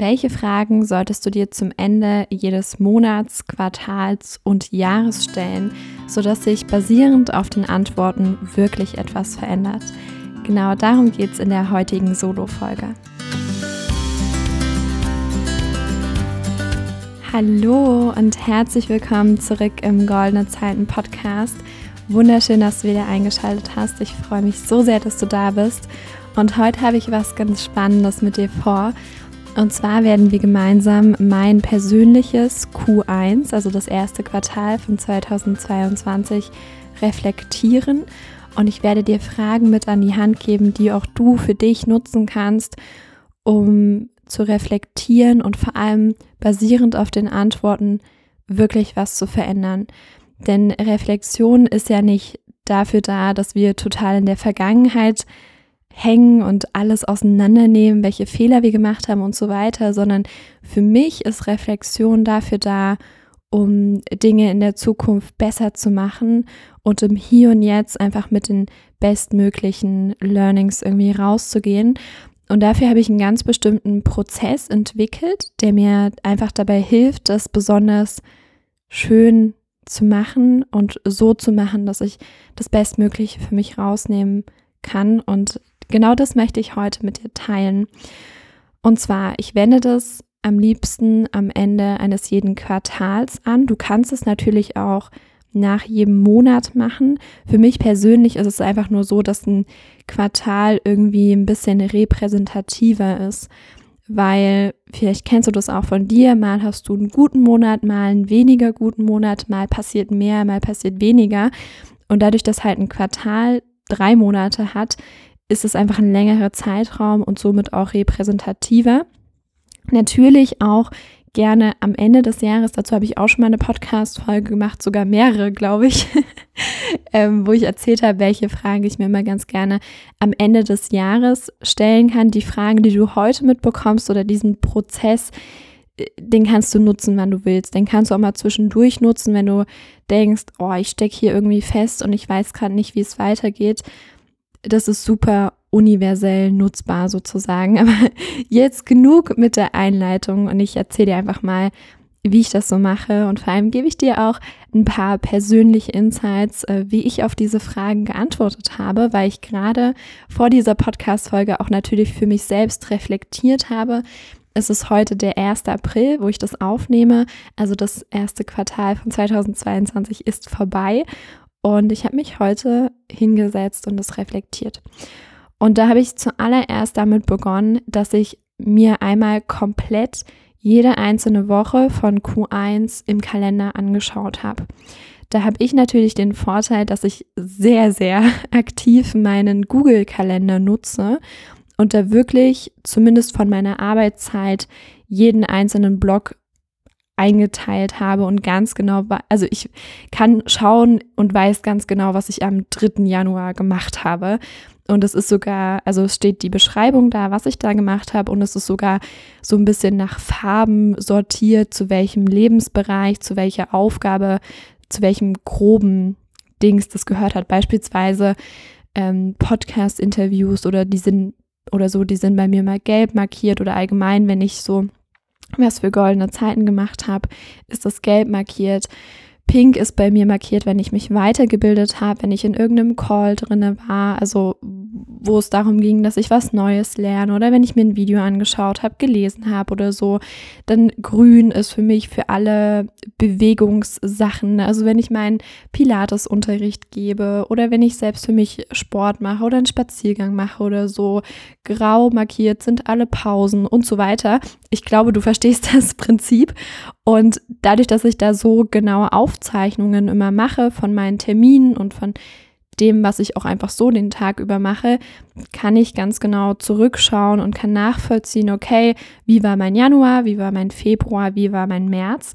welche Fragen solltest du dir zum Ende jedes Monats, Quartals und Jahres stellen, sodass sich basierend auf den Antworten wirklich etwas verändert? Genau darum geht es in der heutigen Solo-Folge. Hallo und herzlich willkommen zurück im Goldene Zeiten Podcast. Wunderschön, dass du wieder eingeschaltet hast. Ich freue mich so sehr, dass du da bist. Und heute habe ich was ganz Spannendes mit dir vor. Und zwar werden wir gemeinsam mein persönliches Q1, also das erste Quartal von 2022, reflektieren. Und ich werde dir Fragen mit an die Hand geben, die auch du für dich nutzen kannst, um zu reflektieren und vor allem basierend auf den Antworten wirklich was zu verändern. Denn Reflexion ist ja nicht dafür da, dass wir total in der Vergangenheit hängen und alles auseinandernehmen, welche Fehler wir gemacht haben und so weiter, sondern für mich ist Reflexion dafür da, um Dinge in der Zukunft besser zu machen und im Hier und Jetzt einfach mit den bestmöglichen Learnings irgendwie rauszugehen. Und dafür habe ich einen ganz bestimmten Prozess entwickelt, der mir einfach dabei hilft, das besonders schön zu machen und so zu machen, dass ich das Bestmögliche für mich rausnehmen kann und genau das möchte ich heute mit dir teilen. Und zwar, ich wende das am liebsten am Ende eines jeden Quartals an. Du kannst es natürlich auch nach jedem Monat machen. Für mich persönlich ist es einfach nur so, dass ein Quartal irgendwie ein bisschen repräsentativer ist, weil vielleicht kennst du das auch von dir, mal hast du einen guten Monat, mal einen weniger guten Monat, mal passiert mehr, mal passiert weniger. Und dadurch, dass halt ein Quartal drei Monate hat, ist es einfach ein längerer Zeitraum und somit auch repräsentativer. Natürlich auch gerne am Ende des Jahres, dazu habe ich auch schon mal eine Podcast-Folge gemacht, sogar mehrere, glaube ich, ähm, wo ich erzählt habe, welche Fragen ich mir immer ganz gerne am Ende des Jahres stellen kann. Die Fragen, die du heute mitbekommst oder diesen Prozess, äh, den kannst du nutzen, wann du willst. Den kannst du auch mal zwischendurch nutzen, wenn du denkst, oh, ich stecke hier irgendwie fest und ich weiß gerade nicht, wie es weitergeht das ist super universell nutzbar sozusagen. Aber jetzt genug mit der Einleitung und ich erzähle dir einfach mal, wie ich das so mache und vor allem gebe ich dir auch ein paar persönliche Insights, äh, wie ich auf diese Fragen geantwortet habe, weil ich gerade vor dieser Podcast-Folge auch natürlich für mich selbst reflektiert habe. Es ist heute der 1. April, wo ich das aufnehme. Also das erste Quartal von 2022 ist vorbei und ich habe mich heute hingesetzt und es reflektiert. Und da habe ich zuallererst damit begonnen, dass ich mir einmal komplett jede einzelne Woche von Q1 im Kalender angeschaut habe. Da habe ich natürlich den Vorteil, dass ich sehr, sehr aktiv meinen Google-Kalender nutze und da wirklich zumindest von meiner Arbeitszeit jeden einzelnen Block eingeteilt habe und ganz genau, also ich kann schauen und weiß ganz genau, was ich am 3. Januar gemacht habe. Und es ist sogar, also es steht die Beschreibung da, was ich da gemacht habe. Und es ist sogar so ein bisschen nach Farben sortiert, zu welchem Lebensbereich, zu welcher Aufgabe, zu welchem groben Dings das gehört hat. Beispielsweise ähm, Podcast-Interviews oder die sind oder so, die sind bei mir mal gelb markiert oder allgemein, wenn ich so was für goldene Zeiten gemacht habe, ist das gelb markiert. Pink ist bei mir markiert, wenn ich mich weitergebildet habe, wenn ich in irgendeinem Call drinne war, also wo es darum ging, dass ich was Neues lerne oder wenn ich mir ein Video angeschaut habe, gelesen habe oder so. Dann grün ist für mich für alle Bewegungssachen, also wenn ich meinen Pilates-Unterricht gebe oder wenn ich selbst für mich Sport mache oder einen Spaziergang mache oder so. Grau markiert sind alle Pausen und so weiter. Ich glaube, du verstehst das Prinzip. Und dadurch, dass ich da so genaue Aufzeichnungen immer mache von meinen Terminen und von dem, was ich auch einfach so den Tag über mache, kann ich ganz genau zurückschauen und kann nachvollziehen, okay, wie war mein Januar, wie war mein Februar, wie war mein März.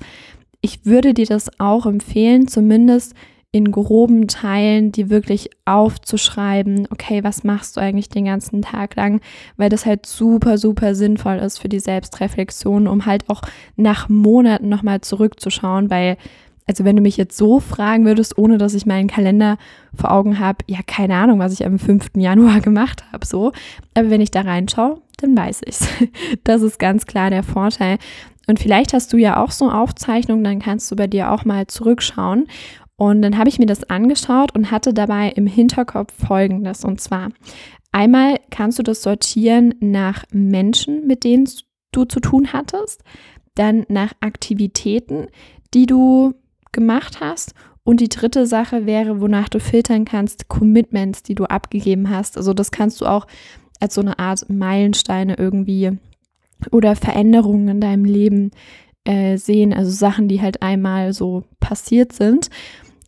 Ich würde dir das auch empfehlen, zumindest in groben Teilen, die wirklich aufzuschreiben, okay, was machst du eigentlich den ganzen Tag lang, weil das halt super, super sinnvoll ist für die Selbstreflexion, um halt auch nach Monaten nochmal zurückzuschauen, weil also wenn du mich jetzt so fragen würdest, ohne dass ich meinen Kalender vor Augen habe, ja, keine Ahnung, was ich am 5. Januar gemacht habe, so. Aber wenn ich da reinschaue, dann weiß ich's. Das ist ganz klar der Vorteil. Und vielleicht hast du ja auch so Aufzeichnungen, dann kannst du bei dir auch mal zurückschauen. Und dann habe ich mir das angeschaut und hatte dabei im Hinterkopf Folgendes. Und zwar, einmal kannst du das sortieren nach Menschen, mit denen du zu tun hattest, dann nach Aktivitäten, die du gemacht hast. Und die dritte Sache wäre, wonach du filtern kannst, Commitments, die du abgegeben hast. Also das kannst du auch als so eine Art Meilensteine irgendwie oder Veränderungen in deinem Leben äh, sehen. Also Sachen, die halt einmal so passiert sind.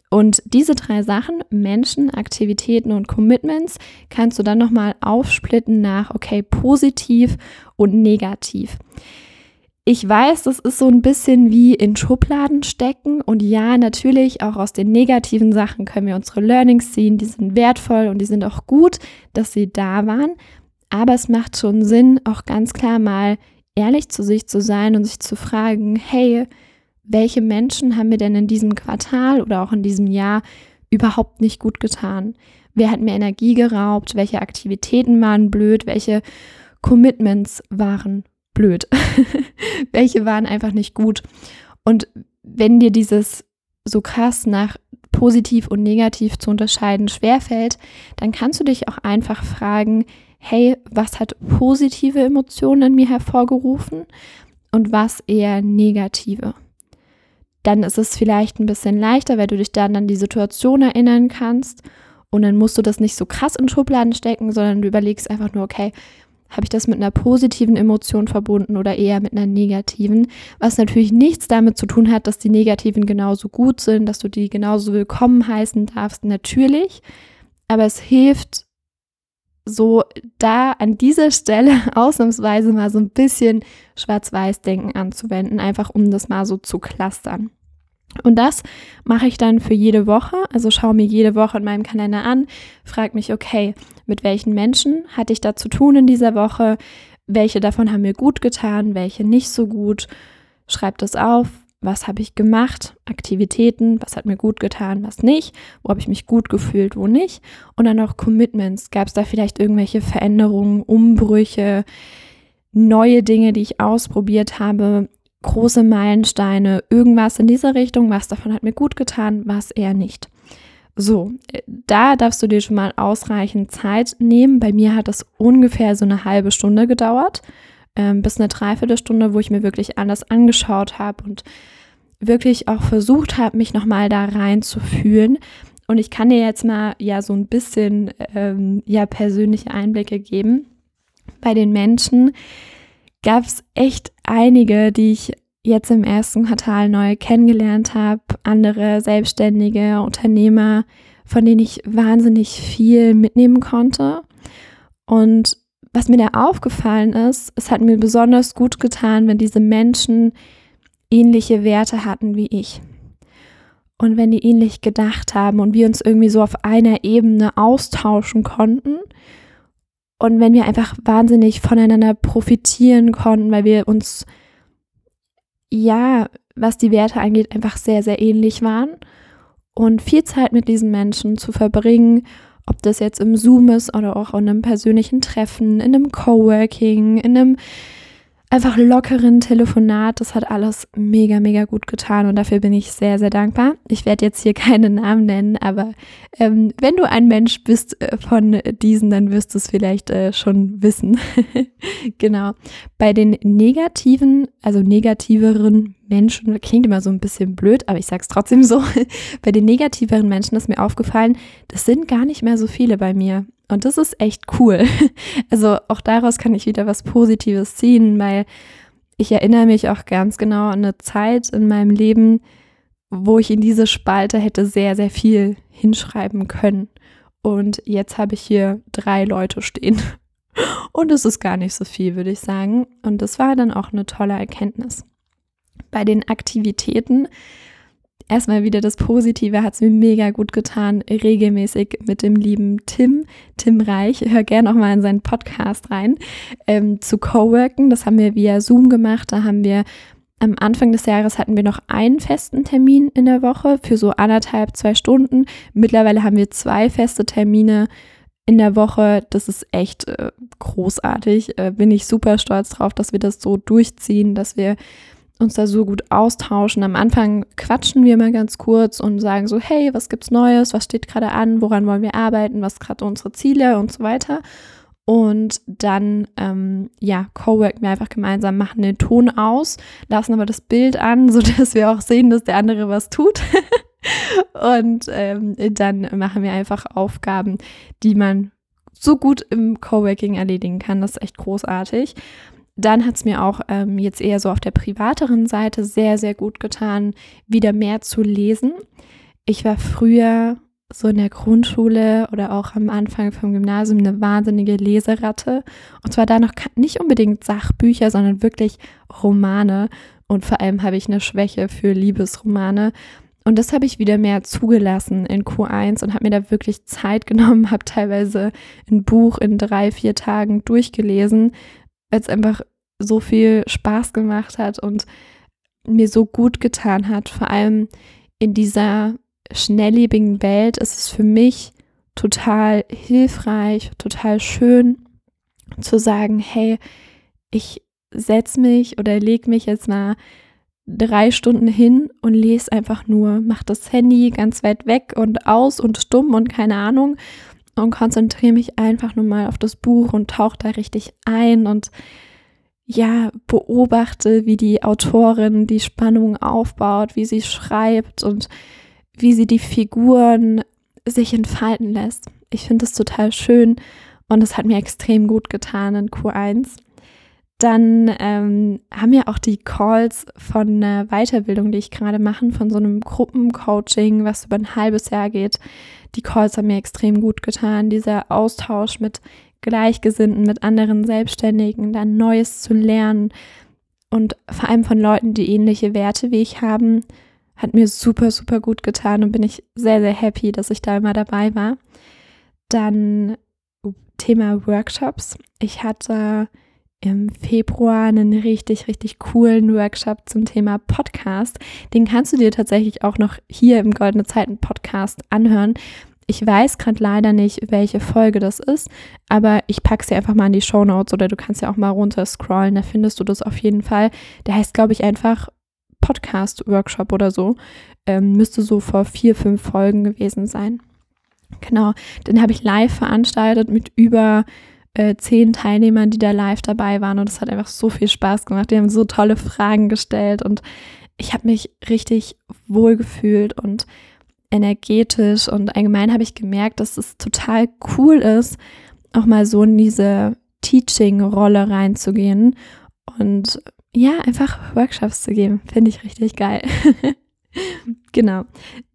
Und diese drei Sachen, Menschen, Aktivitäten und Commitments, kannst du dann nochmal aufsplitten nach, okay, positiv und negativ. Ich weiß, das ist so ein bisschen wie in Schubladen stecken. Und ja, natürlich, auch aus den negativen Sachen können wir unsere Learnings ziehen. Die sind wertvoll und die sind auch gut, dass sie da waren. Aber es macht schon Sinn, auch ganz klar mal ehrlich zu sich zu sein und sich zu fragen, hey, welche Menschen haben mir denn in diesem Quartal oder auch in diesem Jahr überhaupt nicht gut getan? Wer hat mir Energie geraubt? Welche Aktivitäten waren blöd? Welche Commitments waren blöd. Welche waren einfach nicht gut. Und wenn dir dieses so krass nach positiv und negativ zu unterscheiden schwerfällt, dann kannst du dich auch einfach fragen, hey, was hat positive Emotionen in mir hervorgerufen und was eher negative? Dann ist es vielleicht ein bisschen leichter, weil du dich dann an die Situation erinnern kannst und dann musst du das nicht so krass in Schubladen stecken, sondern du überlegst einfach nur, okay, habe ich das mit einer positiven Emotion verbunden oder eher mit einer negativen? Was natürlich nichts damit zu tun hat, dass die negativen genauso gut sind, dass du die genauso willkommen heißen darfst, natürlich. Aber es hilft so da an dieser Stelle ausnahmsweise mal so ein bisschen Schwarz-Weiß-Denken anzuwenden, einfach um das mal so zu clustern. Und das mache ich dann für jede Woche. Also schaue mir jede Woche in meinem Kalender an, frage mich, okay, mit welchen Menschen hatte ich da zu tun in dieser Woche? Welche davon haben mir gut getan, welche nicht so gut? Schreib das auf. Was habe ich gemacht? Aktivitäten, was hat mir gut getan, was nicht? Wo habe ich mich gut gefühlt, wo nicht? Und dann auch Commitments. Gab es da vielleicht irgendwelche Veränderungen, Umbrüche, neue Dinge, die ich ausprobiert habe? Große Meilensteine, irgendwas in dieser Richtung, was davon hat mir gut getan, was eher nicht. So, äh, da darfst du dir schon mal ausreichend Zeit nehmen. Bei mir hat das ungefähr so eine halbe Stunde gedauert, ähm, bis eine Dreiviertelstunde, wo ich mir wirklich alles angeschaut habe und wirklich auch versucht habe, mich nochmal da reinzufühlen. Und ich kann dir jetzt mal ja so ein bisschen ähm, ja persönliche Einblicke geben. Bei den Menschen, gab es echt einige, die ich jetzt im ersten Quartal neu kennengelernt habe, andere selbstständige Unternehmer, von denen ich wahnsinnig viel mitnehmen konnte. Und was mir da aufgefallen ist, es hat mir besonders gut getan, wenn diese Menschen ähnliche Werte hatten wie ich. Und wenn die ähnlich gedacht haben und wir uns irgendwie so auf einer Ebene austauschen konnten und wenn wir einfach wahnsinnig voneinander profitieren konnten, weil wir uns, ja, was die Werte angeht, einfach sehr, sehr ähnlich waren. Und viel Zeit mit diesen Menschen zu verbringen, ob das jetzt im Zoom ist oder auch in einem persönlichen Treffen, in einem Coworking, in einem einfach lockeren Telefonat. Das hat alles mega, mega gut getan und dafür bin ich sehr, sehr dankbar. Ich werde jetzt hier keine Namen nennen, aber ähm, wenn du ein Mensch bist äh, von diesen, dann wirst du es vielleicht äh, schon wissen. genau. Bei den negativen, also negativeren Menschen, klingt immer so ein bisschen blöd, aber ich sage es trotzdem so. bei den negativeren Menschen ist mir aufgefallen, das sind gar nicht mehr so viele bei mir. Und das ist echt cool. Also auch daraus kann ich wieder was Positives ziehen, weil ich erinnere mich auch ganz genau an eine Zeit in meinem Leben, wo ich in diese Spalte hätte sehr, sehr viel hinschreiben können. Und jetzt habe ich hier drei Leute stehen. Und es ist gar nicht so viel, würde ich sagen. Und das war dann auch eine tolle Erkenntnis. Bei den Aktivitäten erstmal wieder das Positive, hat es mir mega gut getan, regelmäßig mit dem lieben Tim, Tim Reich, hör gerne auch mal in seinen Podcast rein, ähm, zu coworken. Das haben wir via Zoom gemacht. Da haben wir Am Anfang des Jahres hatten wir noch einen festen Termin in der Woche für so anderthalb, zwei Stunden. Mittlerweile haben wir zwei feste Termine in der Woche. Das ist echt äh, großartig. Äh, bin ich super stolz drauf, dass wir das so durchziehen, dass wir uns da so gut austauschen. Am Anfang quatschen wir mal ganz kurz und sagen so, hey, was gibt's Neues, was steht gerade an, woran wollen wir arbeiten, was gerade unsere Ziele und so weiter. Und dann, ähm, ja, co-worken wir einfach gemeinsam, machen den Ton aus, lassen aber das Bild an, sodass wir auch sehen, dass der andere was tut. und ähm, dann machen wir einfach Aufgaben, die man so gut im Coworking erledigen kann. Das ist echt großartig. Dann hat es mir auch ähm, jetzt eher so auf der privateren Seite sehr, sehr gut getan, wieder mehr zu lesen. Ich war früher so in der Grundschule oder auch am Anfang vom Gymnasium eine wahnsinnige Leseratte. Und zwar da noch nicht unbedingt Sachbücher, sondern wirklich Romane. Und vor allem habe ich eine Schwäche für Liebesromane. Und das habe ich wieder mehr zugelassen in Q1 und habe mir da wirklich Zeit genommen, habe teilweise ein Buch in drei, vier Tagen durchgelesen, weil es einfach so viel Spaß gemacht hat und mir so gut getan hat. Vor allem in dieser schnelllebigen Welt ist es für mich total hilfreich, total schön zu sagen, hey, ich setze mich oder lege mich jetzt mal drei Stunden hin und lese einfach nur, mach das Handy ganz weit weg und aus und stumm und keine Ahnung und konzentriere mich einfach nur mal auf das Buch und tauche da richtig ein und ja, beobachte, wie die Autorin die Spannung aufbaut, wie sie schreibt und wie sie die Figuren sich entfalten lässt. Ich finde das total schön und es hat mir extrem gut getan in Q1. Dann ähm, haben wir auch die Calls von einer Weiterbildung, die ich gerade mache, von so einem Gruppencoaching, was über ein halbes Jahr geht. Die Calls haben mir extrem gut getan. Dieser Austausch mit Gleichgesinnten, mit anderen Selbstständigen, dann Neues zu lernen und vor allem von Leuten, die ähnliche Werte wie ich haben, hat mir super, super gut getan und bin ich sehr, sehr happy, dass ich da immer dabei war. Dann Thema Workshops. Ich hatte im Februar einen richtig, richtig coolen Workshop zum Thema Podcast. Den kannst du dir tatsächlich auch noch hier im Goldene Zeiten Podcast anhören. Ich weiß gerade leider nicht, welche Folge das ist, aber ich packe sie einfach mal in die Show Notes oder du kannst ja auch mal runter scrollen, da findest du das auf jeden Fall. Der heißt, glaube ich, einfach Podcast-Workshop oder so. Ähm, müsste so vor vier, fünf Folgen gewesen sein. Genau, den habe ich live veranstaltet mit über äh, zehn Teilnehmern, die da live dabei waren und es hat einfach so viel Spaß gemacht. Die haben so tolle Fragen gestellt und ich habe mich richtig wohl gefühlt und energetisch und allgemein habe ich gemerkt, dass es total cool ist, auch mal so in diese Teaching-Rolle reinzugehen und ja, einfach Workshops zu geben. Finde ich richtig geil. genau.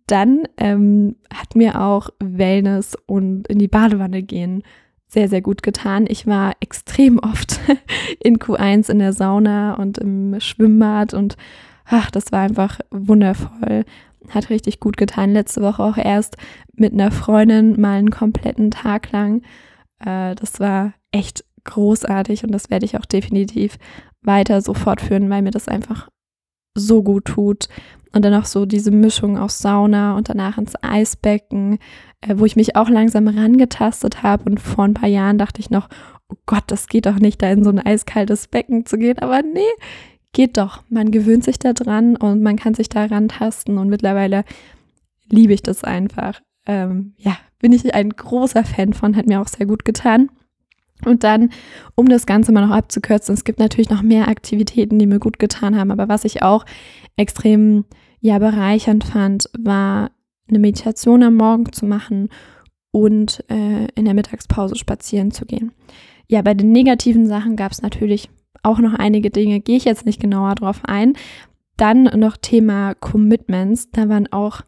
Dann ähm, hat mir auch Wellness und in die Badewanne gehen sehr, sehr gut getan. Ich war extrem oft in Q1 in der Sauna und im Schwimmbad und ach, das war einfach wundervoll. Hat richtig gut getan. Letzte Woche auch erst mit einer Freundin mal einen kompletten Tag lang. Äh, das war echt großartig und das werde ich auch definitiv weiter so fortführen, weil mir das einfach so gut tut. Und dann auch so diese Mischung aus Sauna und danach ins Eisbecken, äh, wo ich mich auch langsam rangetastet habe. Und vor ein paar Jahren dachte ich noch, oh Gott, das geht doch nicht, da in so ein eiskaltes Becken zu gehen. Aber nee, geht doch. Man gewöhnt sich da dran und man kann sich da rantasten. Und mittlerweile liebe ich das einfach. Ähm, ja, bin ich ein großer Fan von, hat mir auch sehr gut getan. Und dann, um das Ganze mal noch abzukürzen, es gibt natürlich noch mehr Aktivitäten, die mir gut getan haben, aber was ich auch extrem ja bereichernd fand, war eine Meditation am Morgen zu machen und äh, in der Mittagspause spazieren zu gehen. Ja, bei den negativen Sachen gab es natürlich auch noch einige Dinge, gehe ich jetzt nicht genauer drauf ein. Dann noch Thema Commitments, da waren auch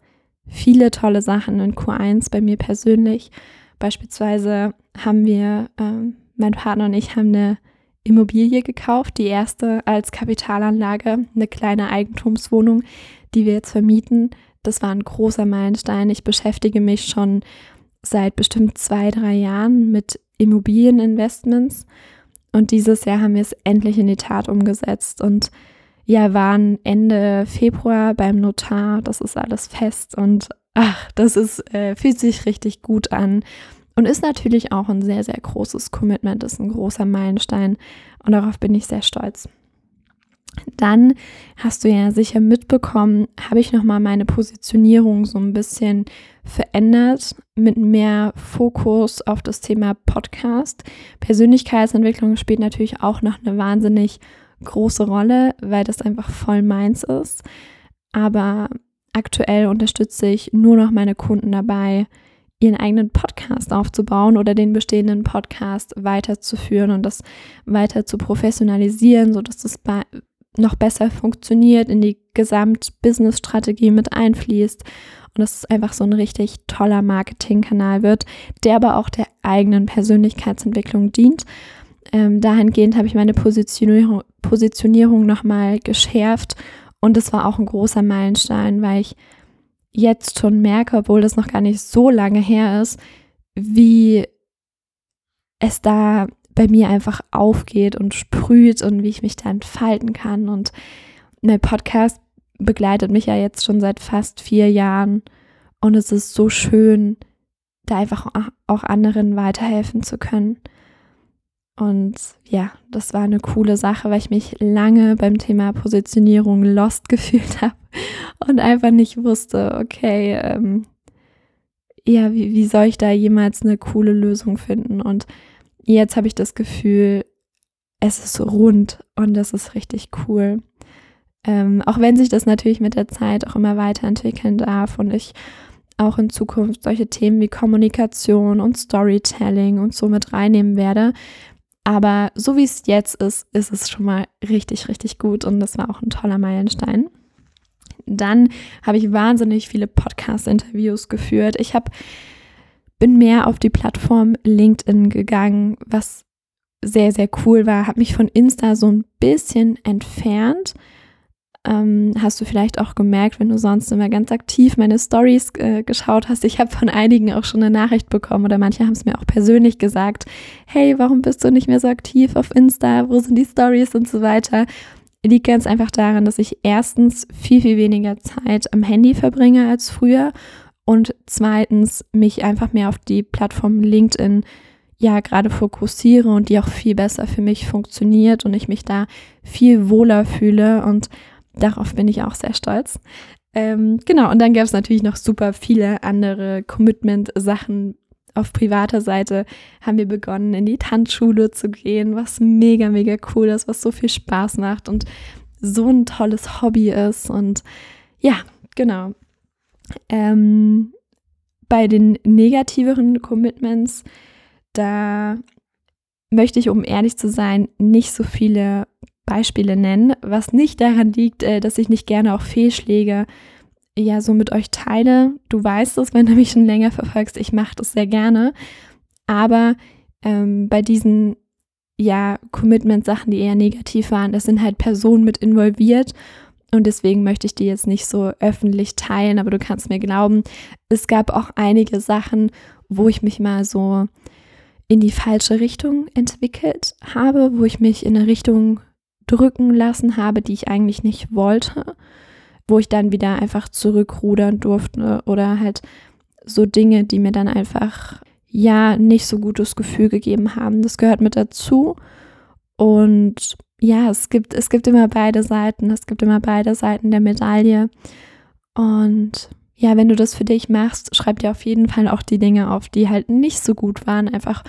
viele tolle Sachen in Q1 bei mir persönlich. Beispielsweise haben wir, äh, mein Partner und ich haben eine Immobilie gekauft, die erste als Kapitalanlage, eine kleine Eigentumswohnung, die wir jetzt vermieten. Das war ein großer Meilenstein. Ich beschäftige mich schon seit bestimmt zwei, drei Jahren mit Immobilieninvestments und dieses Jahr haben wir es endlich in die Tat umgesetzt und ja, waren Ende Februar beim Notar. Das ist alles fest und ach, das ist, äh, fühlt sich richtig gut an. Und ist natürlich auch ein sehr, sehr großes Commitment, ist ein großer Meilenstein. Und darauf bin ich sehr stolz. Dann hast du ja sicher mitbekommen, habe ich nochmal meine Positionierung so ein bisschen verändert mit mehr Fokus auf das Thema Podcast. Persönlichkeitsentwicklung spielt natürlich auch noch eine wahnsinnig große Rolle, weil das einfach voll meins ist. Aber aktuell unterstütze ich nur noch meine Kunden dabei, ihren eigenen Podcast aufzubauen oder den bestehenden Podcast weiterzuführen und das weiter zu professionalisieren, sodass das noch besser funktioniert, in die Gesamt-Business-Strategie mit einfließt und dass es einfach so ein richtig toller Marketingkanal wird, der aber auch der eigenen Persönlichkeitsentwicklung dient. Ähm, dahingehend habe ich meine Positionierung, Positionierung nochmal geschärft und es war auch ein großer Meilenstein, weil ich jetzt schon merke, obwohl das noch gar nicht so lange her ist, wie es da bei mir einfach aufgeht und sprüht und wie ich mich da entfalten kann. Und mein Podcast begleitet mich ja jetzt schon seit fast vier Jahren und es ist so schön, da einfach auch anderen weiterhelfen zu können. Und ja, das war eine coole Sache, weil ich mich lange beim Thema Positionierung lost gefühlt habe und einfach nicht wusste, okay, ähm, ja, wie, wie soll ich da jemals eine coole Lösung finden? Und jetzt habe ich das Gefühl, es ist rund und das ist richtig cool. Ähm, auch wenn sich das natürlich mit der Zeit auch immer weiterentwickeln darf und ich auch in Zukunft solche Themen wie Kommunikation und Storytelling und so mit reinnehmen werde, aber so wie es jetzt ist, ist es schon mal richtig, richtig gut und das war auch ein toller Meilenstein. Dann habe ich wahnsinnig viele Podcast-Interviews geführt. Ich habe bin mehr auf die Plattform LinkedIn gegangen, was sehr, sehr cool war. Habe mich von Insta so ein bisschen entfernt ähm, hast du vielleicht auch gemerkt, wenn du sonst immer ganz aktiv meine Stories äh, geschaut hast. Ich habe von einigen auch schon eine Nachricht bekommen oder manche haben es mir auch persönlich gesagt. Hey, warum bist du nicht mehr so aktiv auf Insta? Wo sind die Stories und so weiter? Liegt ganz einfach daran, dass ich erstens viel, viel weniger Zeit am Handy verbringe als früher und zweitens mich einfach mehr auf die Plattform LinkedIn ja gerade fokussiere und die auch viel besser für mich funktioniert und ich mich da viel wohler fühle und Darauf bin ich auch sehr stolz. Ähm, genau, und dann gab es natürlich noch super viele andere Commitment-Sachen. Auf privater Seite haben wir begonnen, in die Tanzschule zu gehen, was mega, mega cool ist, was so viel Spaß macht und so ein tolles Hobby ist. Und ja, genau. Ähm, bei den negativeren Commitments, da möchte ich, um ehrlich zu sein, nicht so viele Beispiele nennen, was nicht daran liegt, äh, dass ich nicht gerne auch Fehlschläge ja so mit euch teile. Du weißt es, wenn du mich schon länger verfolgst, ich mache das sehr gerne. Aber ähm, bei diesen ja Commitment-Sachen, die eher negativ waren, das sind halt Personen mit involviert. Und deswegen möchte ich die jetzt nicht so öffentlich teilen, aber du kannst mir glauben, es gab auch einige Sachen, wo ich mich mal so in die falsche Richtung entwickelt habe, wo ich mich in eine Richtung drücken lassen habe, die ich eigentlich nicht wollte, wo ich dann wieder einfach zurückrudern durfte oder halt so Dinge, die mir dann einfach ja nicht so gutes Gefühl gegeben haben. Das gehört mit dazu. Und ja, es gibt, es gibt immer beide Seiten. Es gibt immer beide Seiten der Medaille. Und ja, wenn du das für dich machst, schreib dir auf jeden Fall auch die Dinge auf, die halt nicht so gut waren, einfach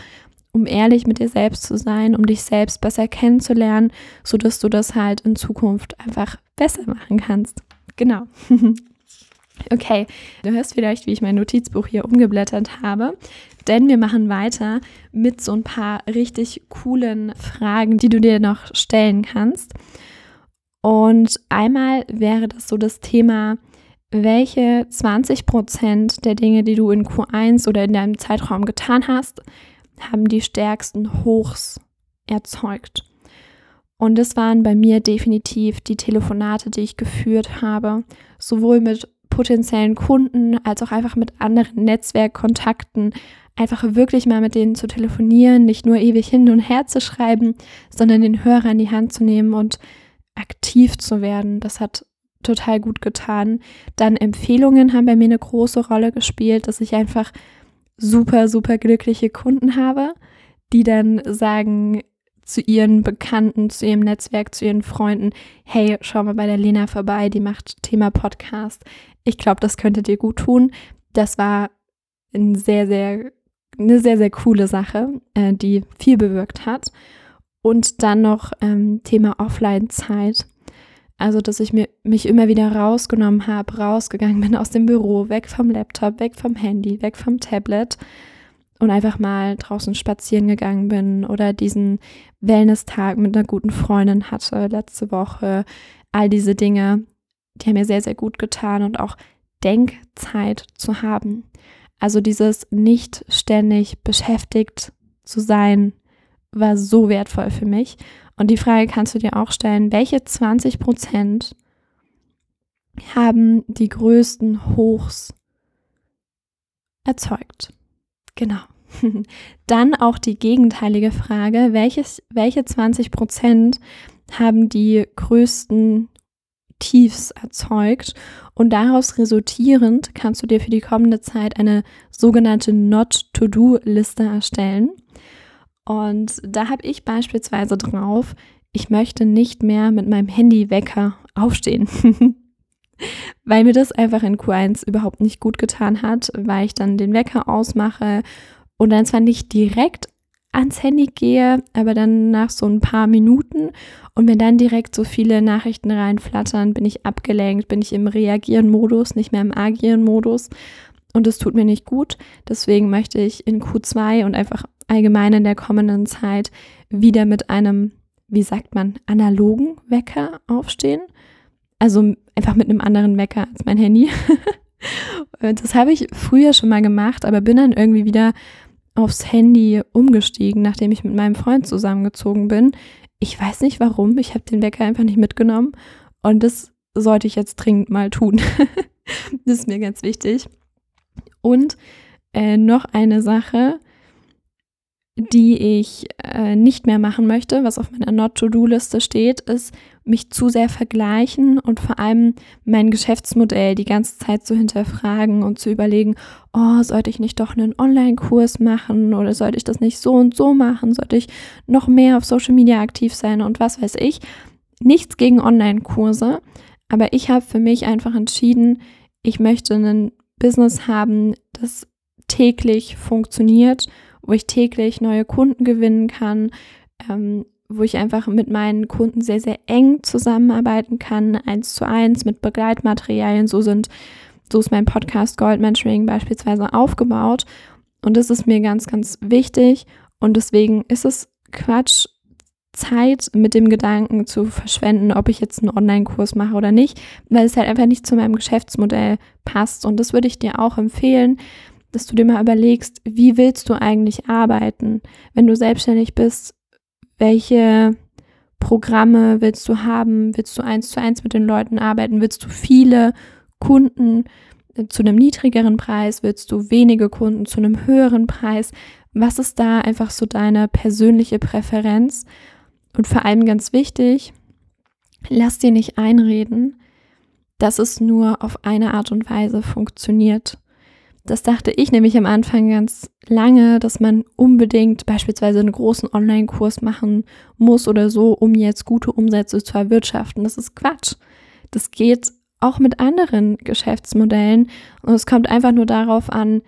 um ehrlich mit dir selbst zu sein, um dich selbst besser kennenzulernen, sodass du das halt in Zukunft einfach besser machen kannst. Genau. okay, du hörst vielleicht, wie ich mein Notizbuch hier umgeblättert habe, denn wir machen weiter mit so ein paar richtig coolen Fragen, die du dir noch stellen kannst. Und einmal wäre das so das Thema, welche 20 Prozent der Dinge, die du in Q1 oder in deinem Zeitraum getan hast, haben die stärksten Hochs erzeugt. Und es waren bei mir definitiv die Telefonate, die ich geführt habe, sowohl mit potenziellen Kunden als auch einfach mit anderen Netzwerkkontakten, einfach wirklich mal mit denen zu telefonieren, nicht nur ewig hin und her zu schreiben, sondern den Hörer in die Hand zu nehmen und aktiv zu werden. Das hat total gut getan. Dann Empfehlungen haben bei mir eine große Rolle gespielt, dass ich einfach super, super glückliche Kunden habe, die dann sagen zu ihren Bekannten, zu ihrem Netzwerk, zu ihren Freunden, hey, schau mal bei der Lena vorbei, die macht Thema Podcast. Ich glaube, das könnte dir gut tun. Das war ein sehr, sehr, eine sehr, sehr coole Sache, äh, die viel bewirkt hat. Und dann noch ähm, Thema Offline-Zeit. Also, dass ich mir, mich immer wieder rausgenommen habe, rausgegangen bin aus dem Büro, weg vom Laptop, weg vom Handy, weg vom Tablet und einfach mal draußen spazieren gegangen bin oder diesen Wellness-Tag mit einer guten Freundin hatte letzte Woche. All diese Dinge, die haben mir sehr, sehr gut getan und auch Denkzeit zu haben. Also dieses nicht ständig beschäftigt zu sein, war so wertvoll für mich. Und die Frage kannst du dir auch stellen, welche 20 Prozent haben die größten Hochs erzeugt? Genau. Dann auch die gegenteilige Frage, welches, welche 20 Prozent haben die größten Tiefs erzeugt und daraus resultierend kannst du dir für die kommende Zeit eine sogenannte Not-to-Do-Liste erstellen. Und da habe ich beispielsweise drauf, ich möchte nicht mehr mit meinem Handy-Wecker aufstehen. weil mir das einfach in Q1 überhaupt nicht gut getan hat, weil ich dann den Wecker ausmache und dann zwar nicht direkt ans Handy gehe, aber dann nach so ein paar Minuten und wenn dann direkt so viele Nachrichten reinflattern, bin ich abgelenkt, bin ich im Reagieren-Modus, nicht mehr im Agieren-Modus und es tut mir nicht gut. Deswegen möchte ich in Q2 und einfach allgemein in der kommenden Zeit wieder mit einem, wie sagt man, analogen Wecker aufstehen. Also einfach mit einem anderen Wecker als mein Handy. das habe ich früher schon mal gemacht, aber bin dann irgendwie wieder aufs Handy umgestiegen, nachdem ich mit meinem Freund zusammengezogen bin. Ich weiß nicht warum, ich habe den Wecker einfach nicht mitgenommen und das sollte ich jetzt dringend mal tun. das ist mir ganz wichtig. Und äh, noch eine Sache, die ich äh, nicht mehr machen möchte, was auf meiner Not-to-Do-Liste steht, ist mich zu sehr vergleichen und vor allem mein Geschäftsmodell die ganze Zeit zu hinterfragen und zu überlegen, oh, sollte ich nicht doch einen Online-Kurs machen oder sollte ich das nicht so und so machen? Sollte ich noch mehr auf Social Media aktiv sein und was weiß ich? Nichts gegen Online-Kurse, aber ich habe für mich einfach entschieden, ich möchte ein Business haben, das täglich funktioniert wo ich täglich neue Kunden gewinnen kann, ähm, wo ich einfach mit meinen Kunden sehr, sehr eng zusammenarbeiten kann, eins zu eins mit Begleitmaterialien. So sind, so ist mein Podcast Gold Mentoring beispielsweise aufgebaut. Und das ist mir ganz, ganz wichtig. Und deswegen ist es Quatsch, Zeit mit dem Gedanken zu verschwenden, ob ich jetzt einen Online-Kurs mache oder nicht, weil es halt einfach nicht zu meinem Geschäftsmodell passt. Und das würde ich dir auch empfehlen, dass du dir mal überlegst, wie willst du eigentlich arbeiten, wenn du selbstständig bist, welche Programme willst du haben, willst du eins zu eins mit den Leuten arbeiten, willst du viele Kunden äh, zu einem niedrigeren Preis, willst du wenige Kunden zu einem höheren Preis, was ist da einfach so deine persönliche Präferenz? Und vor allem ganz wichtig, lass dir nicht einreden, dass es nur auf eine Art und Weise funktioniert. Das dachte ich nämlich am Anfang ganz lange, dass man unbedingt beispielsweise einen großen Online-Kurs machen muss oder so, um jetzt gute Umsätze zu erwirtschaften. Das ist Quatsch. Das geht auch mit anderen Geschäftsmodellen und es kommt einfach nur darauf an,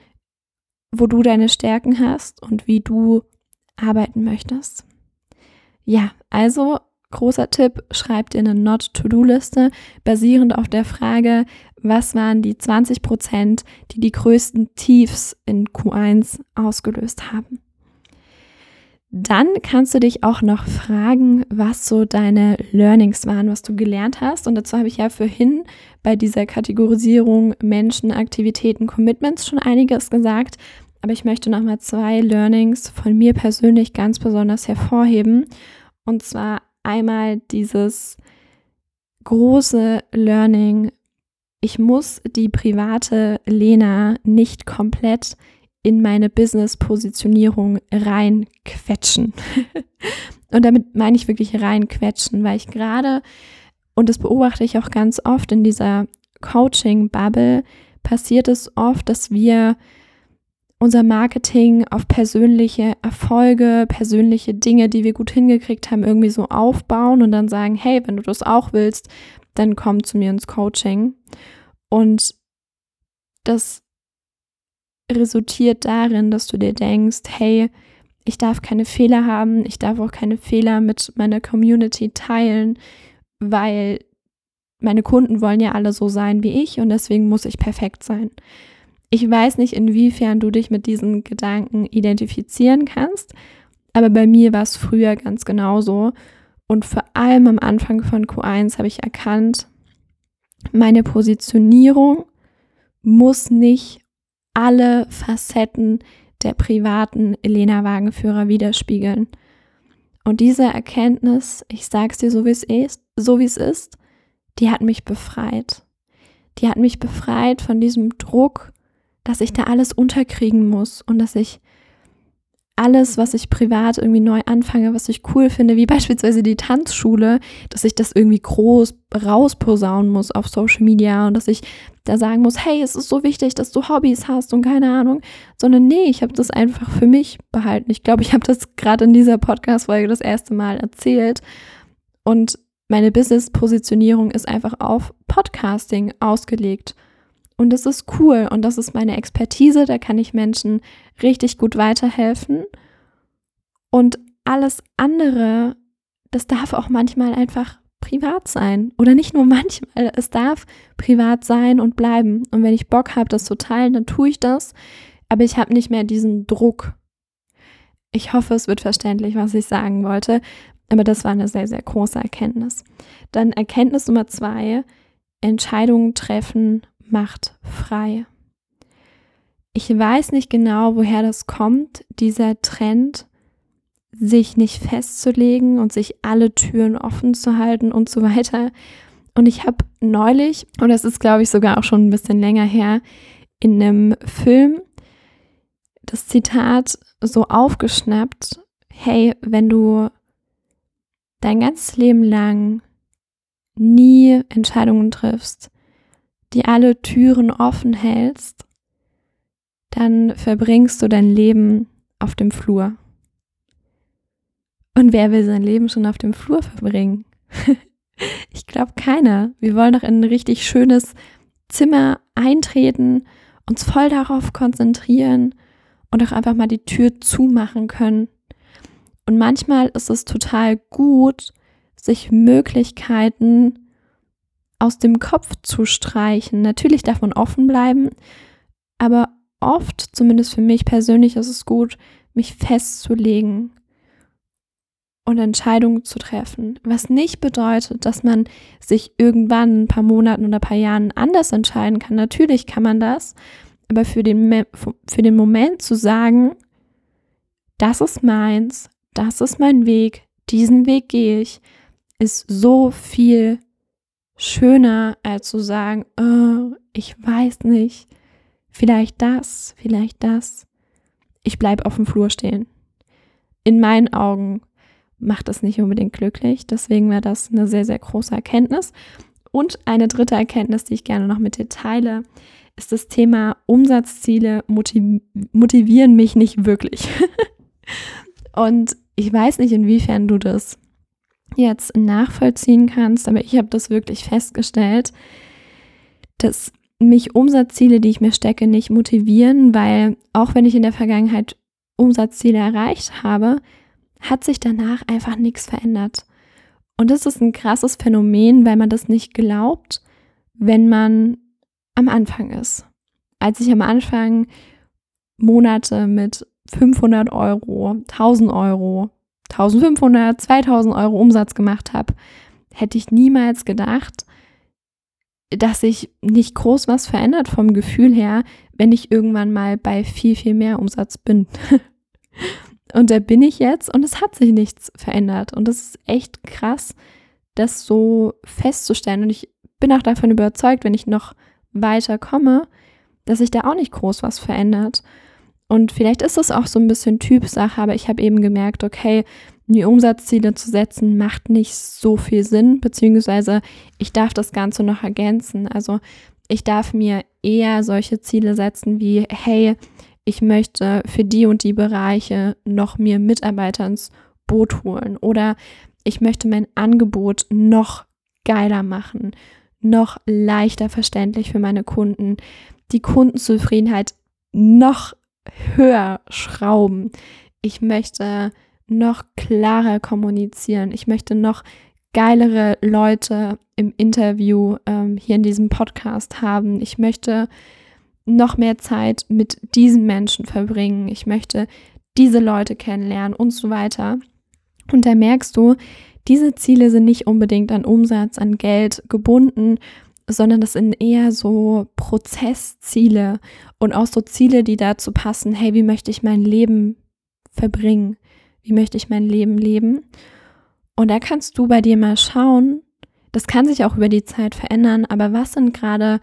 wo du deine Stärken hast und wie du arbeiten möchtest. Ja, also großer Tipp, schreib dir eine Not-to-Do-Liste basierend auf der Frage, was waren die 20 Prozent, die die größten Tiefs in Q1 ausgelöst haben. Dann kannst du dich auch noch fragen, was so deine Learnings waren, was du gelernt hast. Und dazu habe ich ja vorhin bei dieser Kategorisierung Menschen, Aktivitäten, Commitments schon einiges gesagt. Aber ich möchte nochmal zwei Learnings von mir persönlich ganz besonders hervorheben. Und zwar einmal dieses große Learning, ich muss die private Lena nicht komplett in meine Business-Positionierung reinquetschen. Und damit meine ich wirklich reinquetschen, weil ich gerade Und das beobachte ich auch ganz oft in dieser Coaching-Bubble, passiert es oft, dass wir unser Marketing auf persönliche Erfolge, persönliche Dinge, die wir gut hingekriegt haben, irgendwie so aufbauen und dann sagen, hey, wenn du das auch willst, dann komm zu mir ins Coaching. Und das resultiert darin, dass du dir denkst, hey, ich darf keine Fehler haben, ich darf auch keine Fehler mit meiner Community teilen, weil meine Kunden wollen ja alle so sein wie ich und deswegen muss ich perfekt sein. Ich weiß nicht, inwiefern du dich mit diesen Gedanken identifizieren kannst, aber bei mir war es früher ganz genauso. Und vor allem am Anfang von Q1 habe ich erkannt, meine Positionierung muss nicht alle Facetten der privaten Elena Wagenführer widerspiegeln. Und diese Erkenntnis, ich sag's dir so wie es ist, so wie es ist, die hat mich befreit. Die hat mich befreit von diesem Druck, dass ich da alles unterkriegen muss und dass ich alles, was ich privat irgendwie neu anfange, was ich cool finde, wie beispielsweise die Tanzschule, dass ich das irgendwie groß rausposaunen muss auf Social Media und dass ich da sagen muss, hey, es ist so wichtig, dass du Hobbys hast und keine Ahnung, sondern nee, ich habe das einfach für mich behalten. Ich glaube, ich habe das gerade in dieser Podcast-Folge das erste Mal erzählt und meine Business-Positionierung ist einfach auf Podcasting ausgelegt. Und das ist cool und das ist meine Expertise, da kann ich Menschen richtig gut weiterhelfen. Und alles andere, das darf auch manchmal einfach privat sein. Oder nicht nur manchmal, es darf privat sein und bleiben. Und wenn ich Bock habe, das zu teilen, dann tue ich das. Aber ich habe nicht mehr diesen Druck. Ich hoffe, es wird verständlich, was ich sagen wollte. Aber das war eine sehr, sehr große Erkenntnis. Dann Erkenntnis Nummer zwei, Entscheidungen treffen macht frei. Ich weiß nicht genau, woher das kommt, dieser Trend, sich nicht festzulegen und sich alle Türen offen zu halten und so weiter. Und ich habe neulich, und das ist, glaube ich, sogar auch schon ein bisschen länger her, in einem Film das Zitat so aufgeschnappt, hey, wenn du dein ganzes Leben lang nie Entscheidungen triffst, die alle Türen offen hältst, dann verbringst du dein Leben auf dem Flur. Und wer will sein Leben schon auf dem Flur verbringen? ich glaube keiner. Wir wollen doch in ein richtig schönes Zimmer eintreten, uns voll darauf konzentrieren und auch einfach mal die Tür zumachen können. Und manchmal ist es total gut, sich Möglichkeiten aus dem Kopf zu streichen. Natürlich darf man offen bleiben, aber oft, zumindest für mich persönlich, ist es gut, mich festzulegen und Entscheidungen zu treffen. Was nicht bedeutet, dass man sich irgendwann in ein paar Monaten oder ein paar Jahren anders entscheiden kann. Natürlich kann man das, aber für den, für den Moment zu sagen, das ist meins, das ist mein Weg, diesen Weg gehe ich, ist so viel schöner, als zu sagen, oh, ich weiß nicht, vielleicht das, vielleicht das. Ich bleibe auf dem Flur stehen. In meinen Augen macht das nicht unbedingt glücklich. Deswegen wäre das eine sehr, sehr große Erkenntnis. Und eine dritte Erkenntnis, die ich gerne noch mit dir teile, ist das Thema Umsatzziele motiv motivieren mich nicht wirklich. Und ich weiß nicht, inwiefern du das jetzt nachvollziehen kannst, aber ich habe das wirklich festgestellt, dass mich Umsatzziele, die ich mir stecke, nicht motivieren, weil auch wenn ich in der Vergangenheit Umsatzziele erreicht habe, hat sich danach einfach nichts verändert. Und das ist ein krasses Phänomen, weil man das nicht glaubt, wenn man am Anfang ist. Als ich am Anfang Monate mit 500 Euro, 1000 Euro, 1500, 2000 Euro Umsatz gemacht habe, hätte ich niemals gedacht, dass sich nicht groß was verändert vom Gefühl her, wenn ich irgendwann mal bei viel, viel mehr Umsatz bin. und da bin ich jetzt und es hat sich nichts verändert. Und das ist echt krass, das so festzustellen. Und ich bin auch davon überzeugt, wenn ich noch weiter komme, dass sich da auch nicht groß was verändert. Und vielleicht ist es auch so ein bisschen Typsache, aber ich habe eben gemerkt, okay, mir Umsatzziele zu setzen, macht nicht so viel Sinn, beziehungsweise ich darf das Ganze noch ergänzen. Also ich darf mir eher solche Ziele setzen wie, hey, ich möchte für die und die Bereiche noch mir Mitarbeiter ins Boot holen oder ich möchte mein Angebot noch geiler machen, noch leichter verständlich für meine Kunden, die Kundenzufriedenheit noch höher schrauben. Ich möchte noch klarer kommunizieren. Ich möchte noch geilere Leute im Interview ähm, hier in diesem Podcast haben. Ich möchte noch mehr Zeit mit diesen Menschen verbringen. Ich möchte diese Leute kennenlernen und so weiter. Und da merkst du, diese Ziele sind nicht unbedingt an Umsatz, an Geld gebunden, sondern das sind eher so Prozessziele und auch so Ziele, die dazu passen, hey, wie möchte ich mein Leben verbringen? Wie möchte ich mein Leben leben? Und da kannst du bei dir mal schauen, das kann sich auch über die Zeit verändern, aber was sind gerade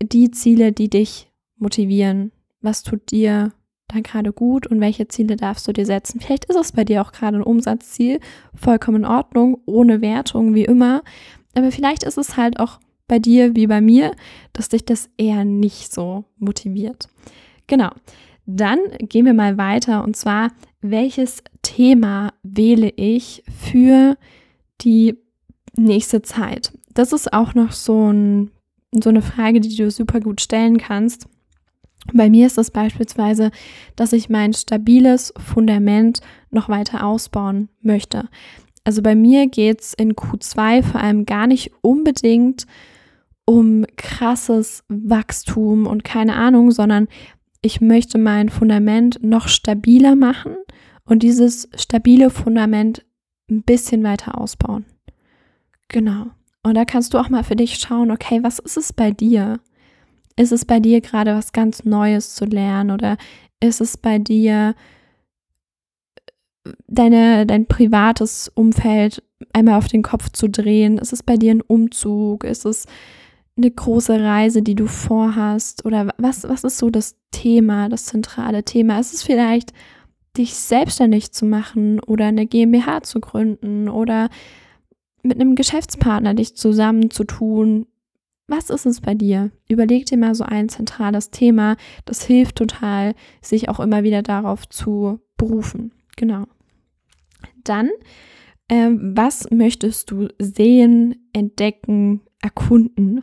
die Ziele, die dich motivieren? Was tut dir da gerade gut und welche Ziele darfst du dir setzen? Vielleicht ist es bei dir auch gerade ein Umsatzziel, vollkommen in Ordnung, ohne Wertung, wie immer. Aber vielleicht ist es halt auch bei dir wie bei mir, dass dich das eher nicht so motiviert. Genau. Dann gehen wir mal weiter und zwar, welches Thema wähle ich für die nächste Zeit? Das ist auch noch so, ein, so eine Frage, die du super gut stellen kannst. Bei mir ist es beispielsweise, dass ich mein stabiles Fundament noch weiter ausbauen möchte. Also bei mir geht es in Q2 vor allem gar nicht unbedingt um krasses Wachstum und keine Ahnung, sondern ich möchte mein Fundament noch stabiler machen und dieses stabile Fundament ein bisschen weiter ausbauen. Genau. Und da kannst du auch mal für dich schauen, okay, was ist es bei dir? Ist es bei dir gerade was ganz Neues zu lernen oder ist es bei dir deine, dein privates Umfeld einmal auf den Kopf zu drehen? Ist es bei dir ein Umzug? Ist es eine große Reise, die du vorhast? Oder was, was ist so das Thema, das zentrale Thema? Ist es vielleicht, dich selbstständig zu machen oder eine GmbH zu gründen oder mit einem Geschäftspartner dich zusammenzutun? Was ist es bei dir? Überleg dir mal so ein zentrales Thema. Das hilft total, sich auch immer wieder darauf zu berufen. Genau. Dann, äh, was möchtest du sehen, entdecken, erkunden?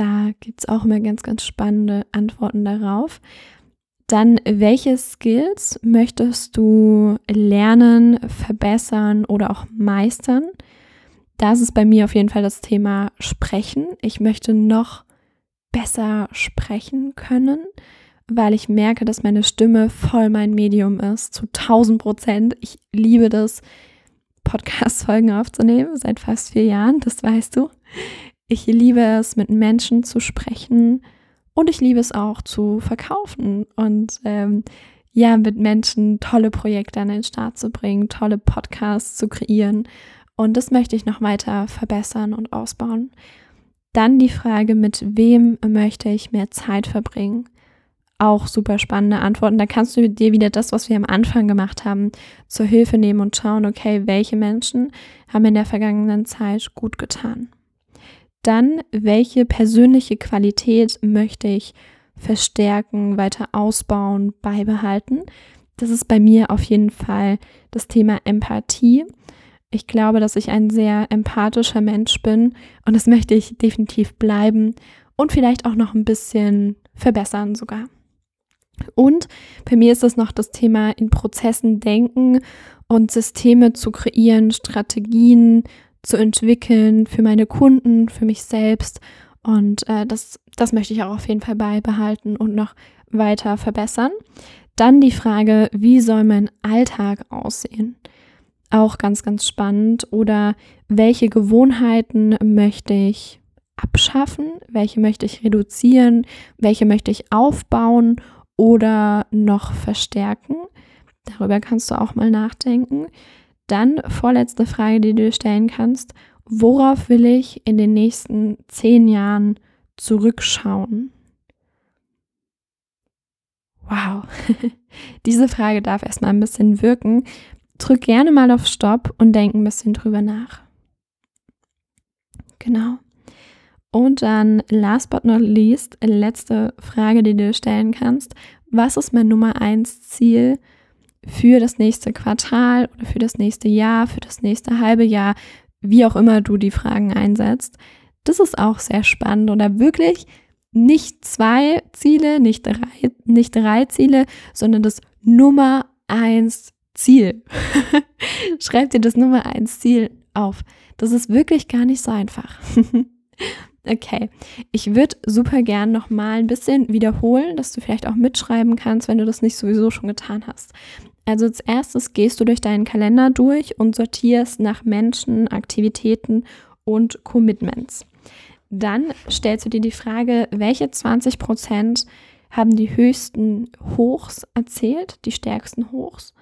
Da gibt es auch immer ganz, ganz spannende Antworten darauf. Dann, welche Skills möchtest du lernen, verbessern oder auch meistern? Da ist bei mir auf jeden Fall das Thema Sprechen. Ich möchte noch besser sprechen können, weil ich merke, dass meine Stimme voll mein Medium ist, zu 1000 Prozent. Ich liebe das, Podcast-Folgen aufzunehmen, seit fast vier Jahren, das weißt du. Ich liebe es, mit Menschen zu sprechen und ich liebe es auch zu verkaufen und ähm, ja, mit Menschen tolle Projekte an den Start zu bringen, tolle Podcasts zu kreieren und das möchte ich noch weiter verbessern und ausbauen. Dann die Frage, mit wem möchte ich mehr Zeit verbringen? Auch super spannende Antworten. Da kannst du dir wieder das, was wir am Anfang gemacht haben, zur Hilfe nehmen und schauen, okay, welche Menschen haben in der vergangenen Zeit gut getan. Dann, welche persönliche Qualität möchte ich verstärken, weiter ausbauen, beibehalten? Das ist bei mir auf jeden Fall das Thema Empathie. Ich glaube, dass ich ein sehr empathischer Mensch bin und das möchte ich definitiv bleiben und vielleicht auch noch ein bisschen verbessern sogar. Und bei mir ist es noch das Thema in Prozessen denken und Systeme zu kreieren, Strategien zu entwickeln für meine Kunden, für mich selbst. Und äh, das, das möchte ich auch auf jeden Fall beibehalten und noch weiter verbessern. Dann die Frage, wie soll mein Alltag aussehen? Auch ganz, ganz spannend. Oder welche Gewohnheiten möchte ich abschaffen? Welche möchte ich reduzieren? Welche möchte ich aufbauen oder noch verstärken? Darüber kannst du auch mal nachdenken. Dann vorletzte Frage, die du dir stellen kannst. Worauf will ich in den nächsten zehn Jahren zurückschauen? Wow, diese Frage darf erstmal ein bisschen wirken, drück gerne mal auf Stopp und denk ein bisschen drüber nach. Genau. Und dann, last but not least, letzte Frage, die du stellen kannst. Was ist mein Nummer eins Ziel für das nächste Quartal oder für das nächste Jahr, für das nächste halbe Jahr, wie auch immer du die Fragen einsetzt? Das ist auch sehr spannend oder wirklich nicht zwei Ziele, nicht drei, nicht drei Ziele, sondern das Nummer eins Ziel. Schreib dir das Nummer eins Ziel auf. Das ist wirklich gar nicht so einfach. Okay, ich würde super gern noch mal ein bisschen wiederholen, dass du vielleicht auch mitschreiben kannst, wenn du das nicht sowieso schon getan hast. Also als erstes gehst du durch deinen Kalender durch und sortierst nach Menschen, Aktivitäten und Commitments. Dann stellst du dir die Frage, welche 20 Prozent haben die höchsten Hochs erzählt, die stärksten Hochs.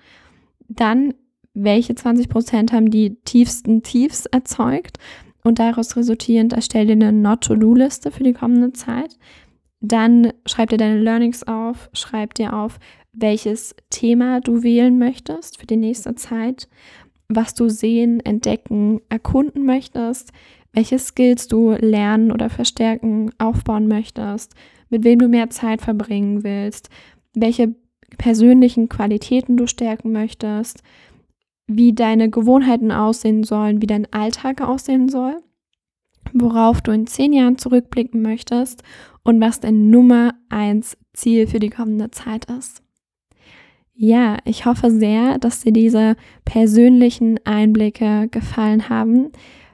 Dann, welche 20 Prozent haben die tiefsten Tiefs erzeugt. Und daraus resultierend erstell dir eine Not-to-Do-Liste für die kommende Zeit. Dann schreib dir deine Learnings auf, schreib dir auf, welches Thema du wählen möchtest für die nächste Zeit, was du sehen, entdecken, erkunden möchtest, welche Skills du lernen oder verstärken, aufbauen möchtest, mit wem du mehr Zeit verbringen willst, welche persönlichen Qualitäten du stärken möchtest, wie deine Gewohnheiten aussehen sollen, wie dein Alltag aussehen soll, worauf du in zehn Jahren zurückblicken möchtest und was dein Nummer eins Ziel für die kommende Zeit ist. Ja, ich hoffe sehr, dass dir diese persönlichen Einblicke gefallen haben.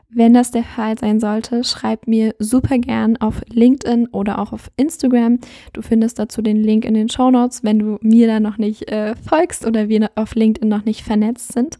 Wenn das der Fall sein sollte, schreib mir super gern auf LinkedIn oder auch auf Instagram. Du findest dazu den Link in den Show Notes, wenn du mir da noch nicht äh, folgst oder wir auf LinkedIn noch nicht vernetzt sind.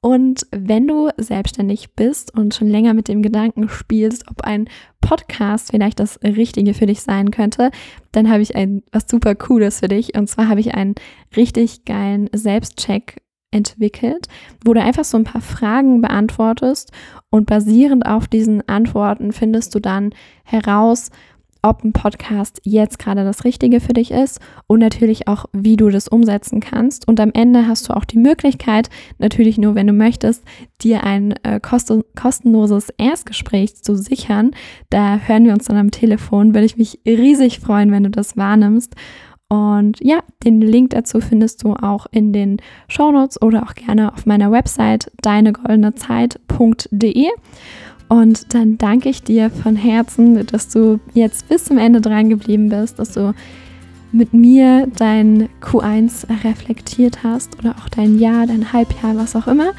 Und wenn du selbstständig bist und schon länger mit dem Gedanken spielst, ob ein Podcast vielleicht das Richtige für dich sein könnte, dann habe ich ein was super Cooles für dich. Und zwar habe ich einen richtig geilen Selbstcheck entwickelt, wo du einfach so ein paar Fragen beantwortest und basierend auf diesen Antworten findest du dann heraus, ob ein Podcast jetzt gerade das Richtige für dich ist und natürlich auch, wie du das umsetzen kannst. Und am Ende hast du auch die Möglichkeit, natürlich nur, wenn du möchtest, dir ein äh, kostenloses Erstgespräch zu sichern. Da hören wir uns dann am Telefon. Würde ich mich riesig freuen, wenn du das wahrnimmst. Und ja, den Link dazu findest du auch in den Shownotes oder auch gerne auf meiner Website deinegoldenezeit.de. Und dann danke ich dir von Herzen, dass du jetzt bis zum Ende dran geblieben bist, dass du mit mir dein Q1 reflektiert hast oder auch dein Jahr, dein Halbjahr, was auch immer.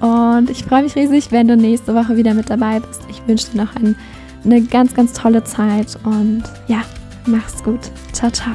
Und ich freue mich riesig, wenn du nächste Woche wieder mit dabei bist. Ich wünsche dir noch ein, eine ganz, ganz tolle Zeit und ja, mach's gut. Ciao, ciao.